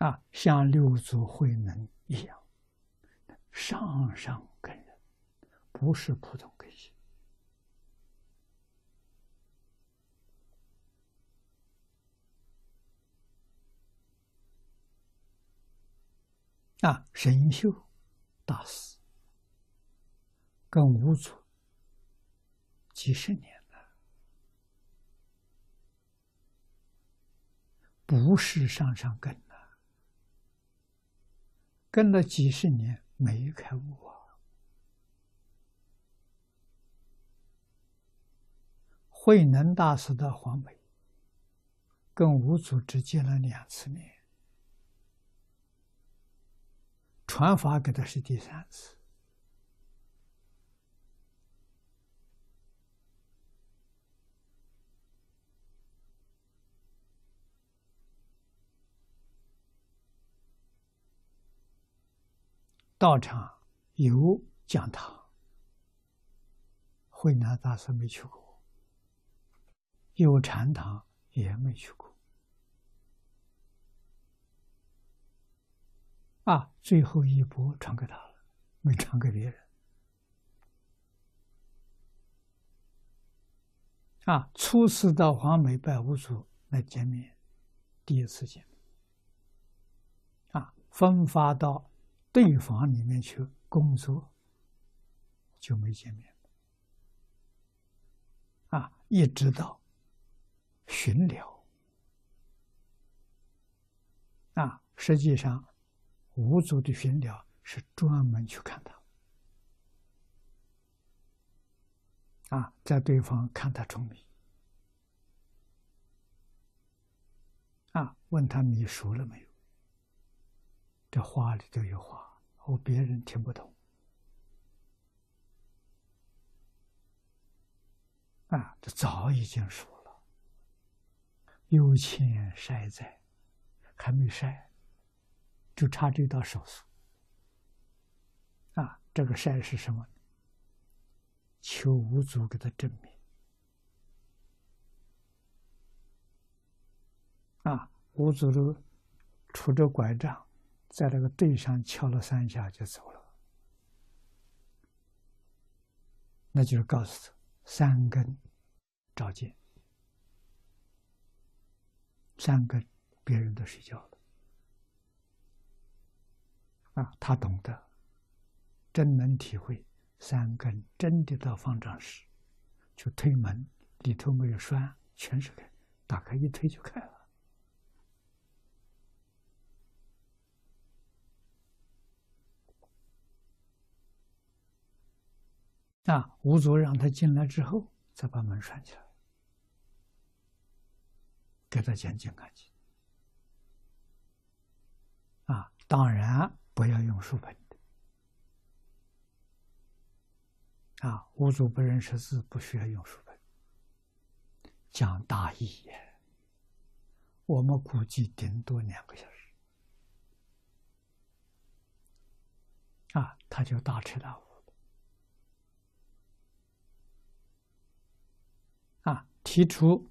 啊，像六祖慧能一样，上上根人，不是普通根性。啊，神秀大师跟五祖几十年了，不是上上根，跟了几十年没开悟啊。慧能大师的黄梅跟五祖只见了两次面。传法给他是第三次，道场有讲堂，慧南大师没去过，有禅堂也没去过。啊，最后一波传给他了，没传给别人。啊，初次到黄梅拜五祖来见面，第一次见面。啊，分发到对方里面去工作，就没见面。啊，一直到巡聊。啊，实际上。五祖的巡聊是专门去看他，啊，在对方看他聪明，啊，问他米熟了没有？这话里头有话，我别人听不懂，啊，这早已经说了，有钱晒在，还没晒。就差这道手术啊！这个晒是什么？求五祖给他证明啊！五祖都拄着拐杖，在那个地上敲了三下就走了，那就是告诉他三根照见，三根别人都睡觉了。啊，他懂得，真能体会三根真的到方丈室，就推门，里头没有栓，全是开，打开一推就开了。啊，五祖让他进来之后，再把门拴起来，给他讲《金刚经》。啊，当然。不要用书本的啊！五祖不认识字，不需要用书本。讲大义也，我们估计顶多两个小时啊，他就大彻大悟提出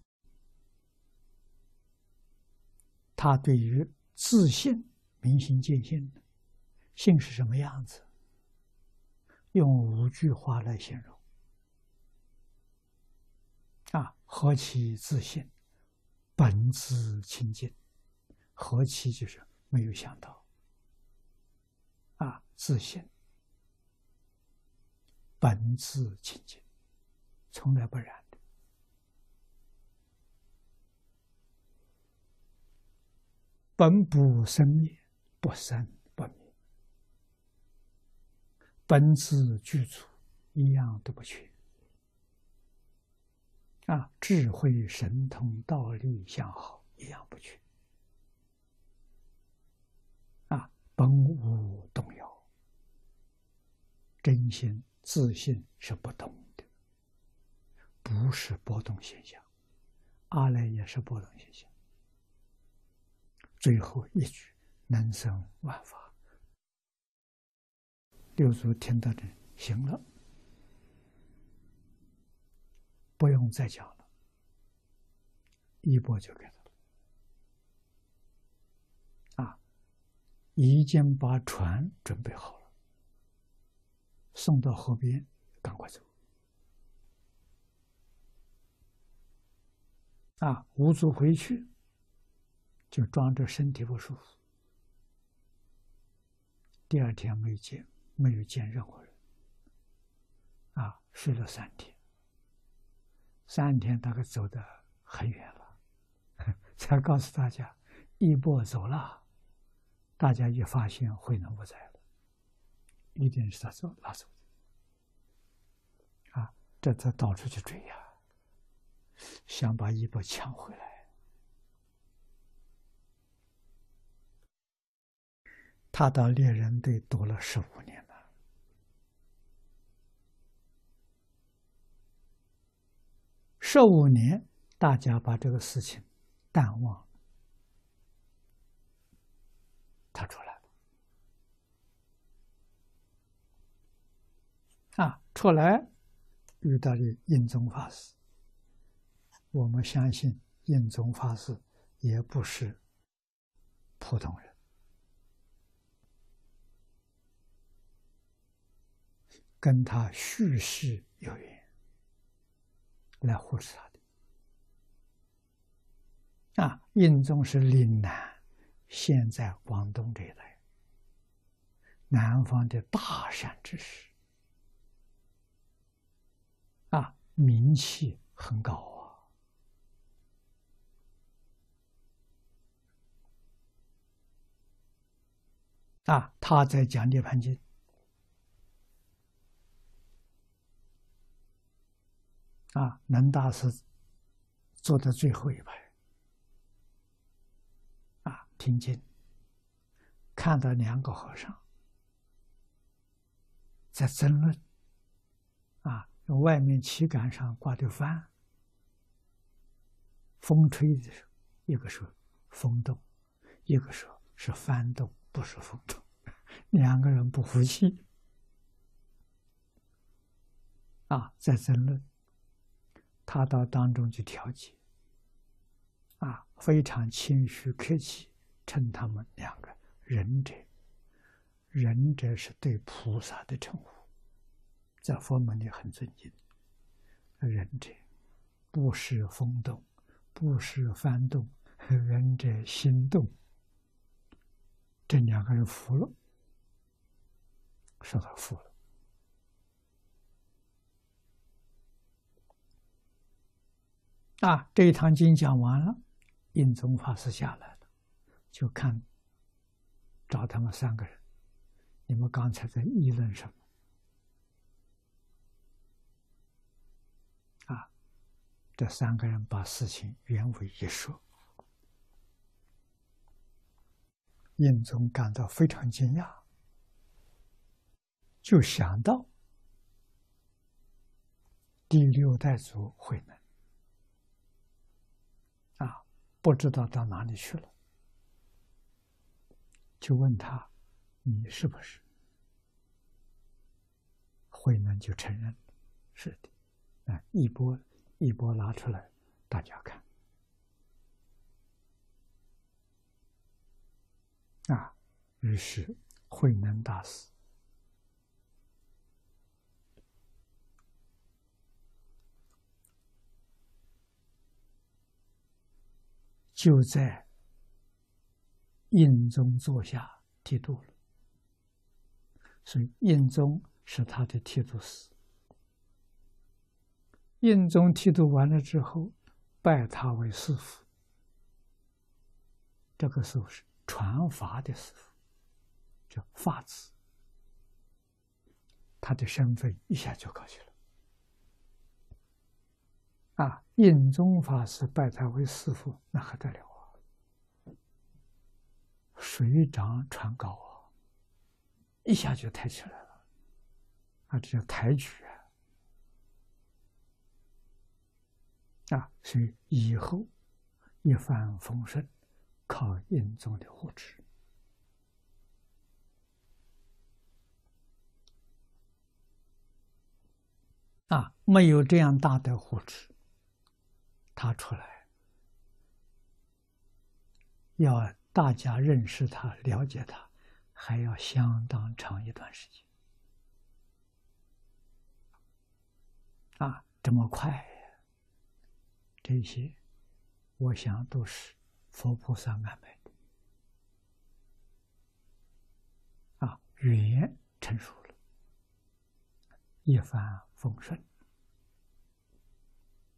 他对于自信明心见性的。性是什么样子？用五句话来形容啊，何其自信，本自清净。何其就是没有想到啊，自信，本自清净，从来不染本不生灭，不生不灭。本自具足，一样都不缺。啊，智慧、神通、道力、相好，一样不缺。啊，本无动摇，真心自信是不动的，不是波动现象。阿赖也是波动现象。最后一句，能生万法。六祖听到的，行了，不用再讲了，一波就给他了。啊，已经把船准备好了，送到河边，赶快走。啊，五祖回去，就装着身体不舒服。第二天没有见，没有见任何人。啊，睡了三天，三天大概走的很远了，才告诉大家，一波走了。大家一发现慧能不在了，一定是他走拉走的。啊，这他到处去追呀，想把一波抢回来。他到猎人队躲了十五年了，十五年，大家把这个事情淡忘。他出来了，啊，出来遇到了印宗法师。我们相信印宗法师也不是普通人，跟他叙事有缘，来护持他的。啊，印宗是岭南。现在广东这一带，南方的大善之士啊，名气很高啊！啊，他在讲《涅盘经》啊，能大师坐在最后一排。啊听经，看到两个和尚在争论，啊，外面旗杆上挂的帆，风吹的时候，一个说风动，一个说是幡动，不是风动，两个人不服气，啊，在争论，他到当中去调解，啊，非常谦虚客气。称他们两个仁者，仁者是对菩萨的称呼，在佛门里很尊敬。仁者不是风动，不是幡动，仁者心动。这两个人服了，说他服了。啊，这一堂经讲完了，印宗法师下来了。就看，找他们三个人，你们刚才在议论什么？啊，这三个人把事情原委一说，印宗感到非常惊讶，就想到第六代祖慧能，不知道到哪里去了。就问他：“你是不是？”慧能就承认：“是的。”啊，一波一波拿出来，大家看。啊，于是慧能大师就在。印宗坐下剃度了，所以印宗是他的剃度师。印宗剃度完了之后，拜他为师傅。这个时候是传法的师傅，叫法子。他的身份一下就高去了。啊，印宗法师拜他为师傅，那还得了啊？水涨船高啊，一下就抬起来了，啊，这叫抬举啊！啊，所以以后一帆风顺，靠印宗的护持啊，没有这样大的护持，他出来要。大家认识他，了解他，还要相当长一段时间。啊，这么快，这些，我想都是佛菩萨安排的。啊，缘成熟了，一帆风顺。